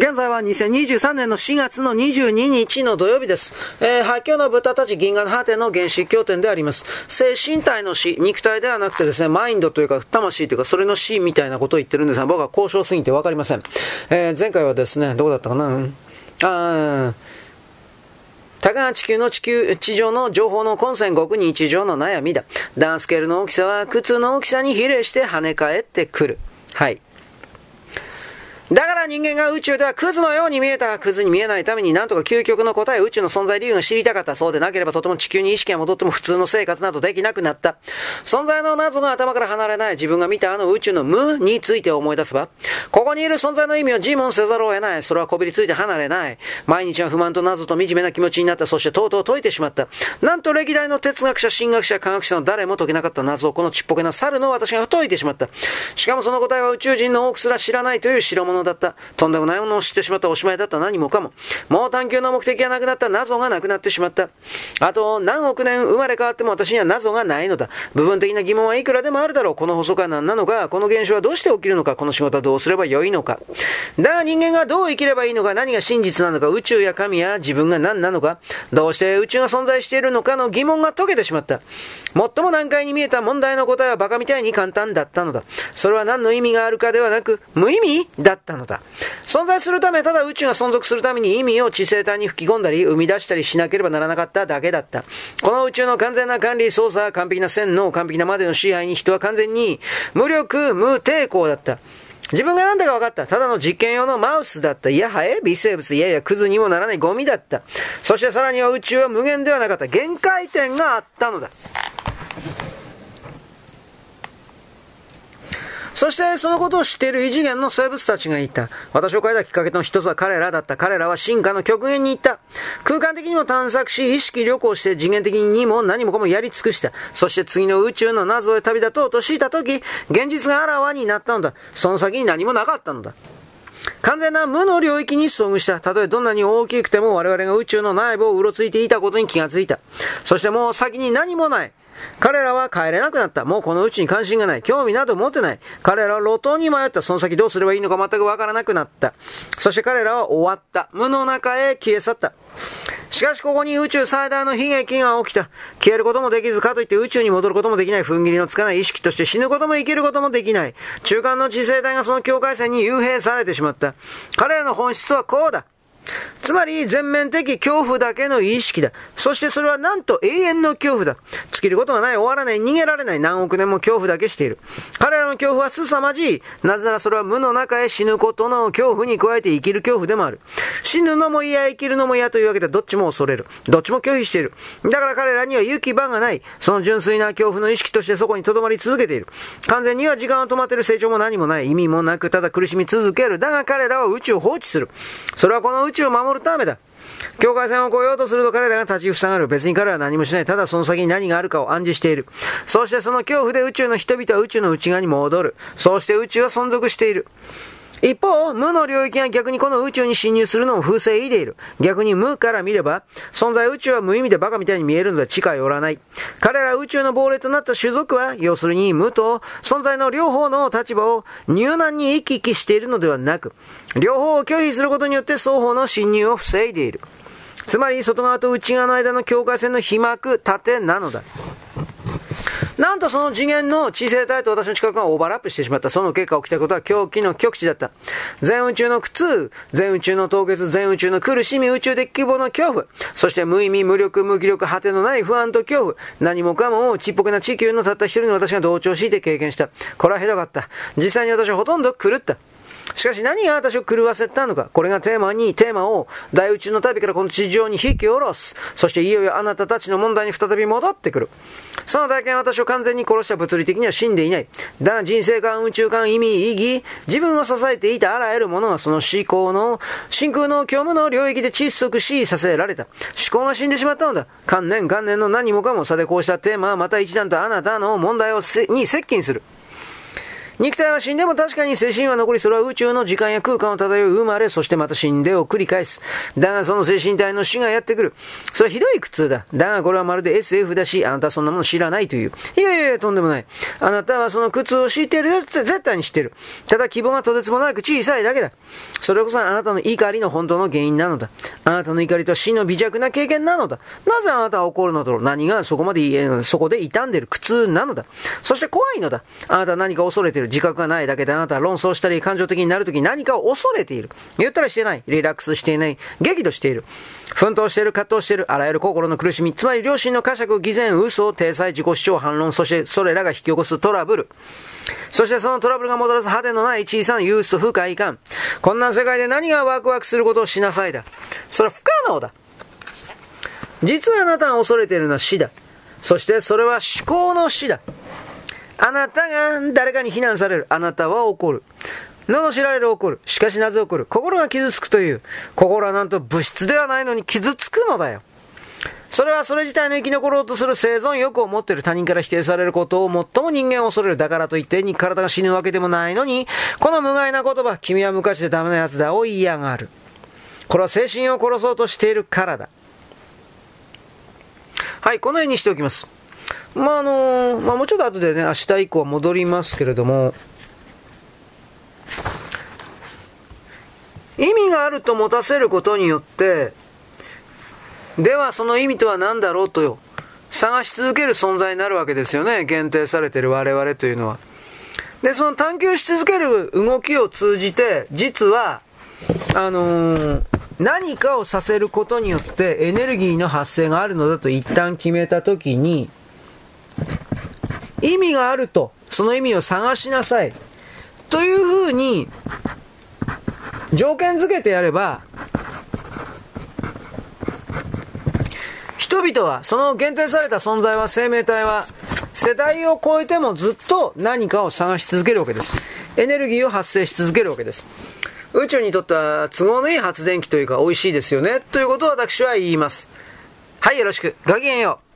現在は2023年の4月の22日の土曜日です。えー、廃墟の豚たち銀河の果ての原始経典であります。精神体の死、肉体ではなくてですね、マインドというか、魂というか、それの死みたいなことを言ってるんですが、僕は交渉すぎてわかりません。えー、前回はですね、どこだったかな、うん、あたかが地球の地球、地上の情報の混戦国日常の悩みだ。ダンスケールの大きさは靴の大きさに比例して跳ね返ってくる。はい。だから人間が宇宙ではクズのように見えた。クズに見えないためになんとか究極の答え、宇宙の存在理由が知りたかった。そうでなければとても地球に意識が戻っても普通の生活などできなくなった。存在の謎が頭から離れない。自分が見たあの宇宙の無について思い出せば、ここにいる存在の意味を自問せざるを得ない。それはこびりついて離れない。毎日は不満と謎と惨めな気持ちになった。そしてとうとう解いてしまった。なんと歴代の哲学者、神学者、科学者の誰も解けなかった謎をこのちっぽけな猿の私が解いてしまった。しかもその答えは宇宙人の多くすら知らないという代物だった。とんでもないものを知ってしまったおしまいだった何もかも。もう探求の目的がなくなった謎がなくなってしまった。あと何億年生まれ変わっても私には謎がないのだ。部分的な疑問はいくらでもあるだろう。この細川何なのか、この現象はどうして起きるのか、この仕事はどうすればよいのか。だが人間がどう生きればいいのか、何が真実なのか、宇宙や神や自分が何なのか、どうして宇宙が存在しているのかの疑問が解けてしまった。最も難解に見えた問題の答えはバカみたいに簡単だったのだ。それは何の意味があるかではなく、無意味だったのだ。存在するため、ただ宇宙が存続するために意味を地星体に吹き込んだり、生み出したりしなければならなかっただけだった。この宇宙の完全な管理、操作、完璧な洗脳、完璧なまでの支配に人は完全に無力、無抵抗だった。自分が何だか分かった。ただの実験用のマウスだった。いや、はえ微生物。いやいや、クズにもならないゴミだった。そしてさらには宇宙は無限ではなかった。限界点があったのだ。そしてそのことを知っている異次元の生物たちがいた。私を変えたきっかけの一つは彼らだった。彼らは進化の極限に行った。空間的にも探索し、意識旅行して次元的にも何もかもやり尽くした。そして次の宇宙の謎へ旅立とうとしたとき、現実があらわになったのだ。その先に何もなかったのだ。完全な無の領域に遭遇した。たとえどんなに大きくても我々が宇宙の内部をうろついていたことに気がついた。そしてもう先に何もない。彼らは帰れなくなった。もうこのうちに関心がない。興味など持ってない。彼らは路頭に迷った。その先どうすればいいのか全くわからなくなった。そして彼らは終わった。無の中へ消え去った。しかしここに宇宙最大の悲劇が起きた。消えることもできず、かといって宇宙に戻ることもできない。踏ん切りのつかない意識として死ぬことも生きることもできない。中間の次世代がその境界線に幽閉されてしまった。彼らの本質はこうだ。つまり全面的恐怖だけの意識だ。そしてそれはなんと永遠の恐怖だ。尽きることがない、終わらない、逃げられない、何億年も恐怖だけしている。彼らの恐怖は凄まじい。なぜならそれは無の中へ死ぬことの恐怖に加えて生きる恐怖でもある。死ぬのも嫌、生きるのも嫌というわけでどっちも恐れる。どっちも拒否している。だから彼らには行き場がない。その純粋な恐怖の意識としてそこに留まり続けている。完全には時間を止まっている成長も何もない。意味もなく、ただ苦しみ続ける。だが彼らは宇宙を放置する。それはこの宇宙を守るためだ。境界線を越えようとすると彼らが立ち塞がる。別に彼らは何もしない。ただその先に何があるかを暗示している。そしてその恐怖で宇宙の人々は宇宙の内側に戻る。そうして宇宙は存続している。一方、無の領域が逆にこの宇宙に侵入するのを風声いでいる。逆に無から見れば、存在宇宙は無意味でバカみたいに見えるので地下寄らない。彼ら宇宙の亡霊となった種族は、要するに無と存在の両方の立場を入難に行き来しているのではなく、両方を拒否することによって双方の侵入を防いでいる。つまり、外側と内側の間の境界線の被膜、盾なのだ。なんとその次元の地性体と私の近くがオーバーラップしてしまった。その結果起きたことは狂気の極致だった。全宇宙の苦痛、全宇宙の凍結、全宇宙の苦しみ、宇宙的規模の恐怖、そして無意味、無力、無気力、果てのない不安と恐怖、何もかもちっぽけな地球のたった一人の私が同調しいて経験した。これはひどかった。実際に私はほとんど狂った。しかし何が私を狂わせたのか。これがテーマに、テーマを大宇宙の旅からこの地上に引き下ろす。そしていよいよあなたたちの問題に再び戻ってくる。その体験は私を完全に殺した物理的には死んでいない。だが人生観、宇宙観、意味、意義、自分を支えていたあらゆるものがその思考の、真空の虚無の領域で窒息し、させられた。思考が死んでしまったのだ。観念、観念の何もかもさでこうしたテーマはまた一段とあなたの問題をに接近する。肉体は死んでも確かに精神は残り、それは宇宙の時間や空間を漂う生まれ、そしてまた死んでを繰り返す。だがその精神体の死がやってくる。それはひどい苦痛だ。だがこれはまるで SF だし、あなたはそんなもの知らないという。いやいやいや、とんでもない。あなたはその苦痛を知っているって絶対に知ってる。ただ希望がとてつもなく小さいだけだ。それこそあなたの怒りの本当の原因なのだ。あなたの怒りとは死の微弱な経験なのだ。なぜあなたは怒るのだろう何がそこまで、そこで傷んでる苦痛なのだ。そして怖いのだ。あなたは何か恐れてる。自覚がないだけであなたは論争したり感情的になるときに何かを恐れている。言ったらしてない。リラックスしていない。激怒している。奮闘している、葛藤している。あらゆる心の苦しみ。つまり良心の呵責、偽善、嘘、体裁、自己主張、反論、そしてそれらが引き起こすトラブル。そしてそのトラブルが戻らず果てのない小さな憂鬱と不快感。こんな世界で何がワクワクすることをしなさいだ。それは不可能だ。実はあなたが恐れているのは死だ。そしてそれは思考の死だ。あなたが誰かに非難される。あなたは怒る。罵られる怒る。しかしなぜ怒る心が傷つくという。心はなんと物質ではないのに傷つくのだよ。それはそれ自体の生き残ろうとする生存欲を持っている他人から否定されることを最も人間を恐れる。だからといってに体が死ぬわけでもないのに、この無害な言葉、君は昔でダメな奴だを嫌がる。これは精神を殺そうとしているからだ。はい、このようにしておきます。まあ、あの、まあ、もうちょっと後でね、明日以降は戻りますけれども、意味があると持たせることによって、ではその意味とは何だろうと、探し続ける存在になるわけですよね。限定されている我々というのは。で、その探求し続ける動きを通じて、実は、あのー、何かをさせることによってエネルギーの発生があるのだと一旦決めたときに、意味があると、その意味を探しなさい。というふうに、条件付けてやれば、人々は、その限定された存在は、生命体は、世代を超えてもずっと何かを探し続けるわけです。エネルギーを発生し続けるわけです。宇宙にとっては都合のいい発電機というか美味しいですよね。ということを私は言います。はい、よろしく。ごきげんよう。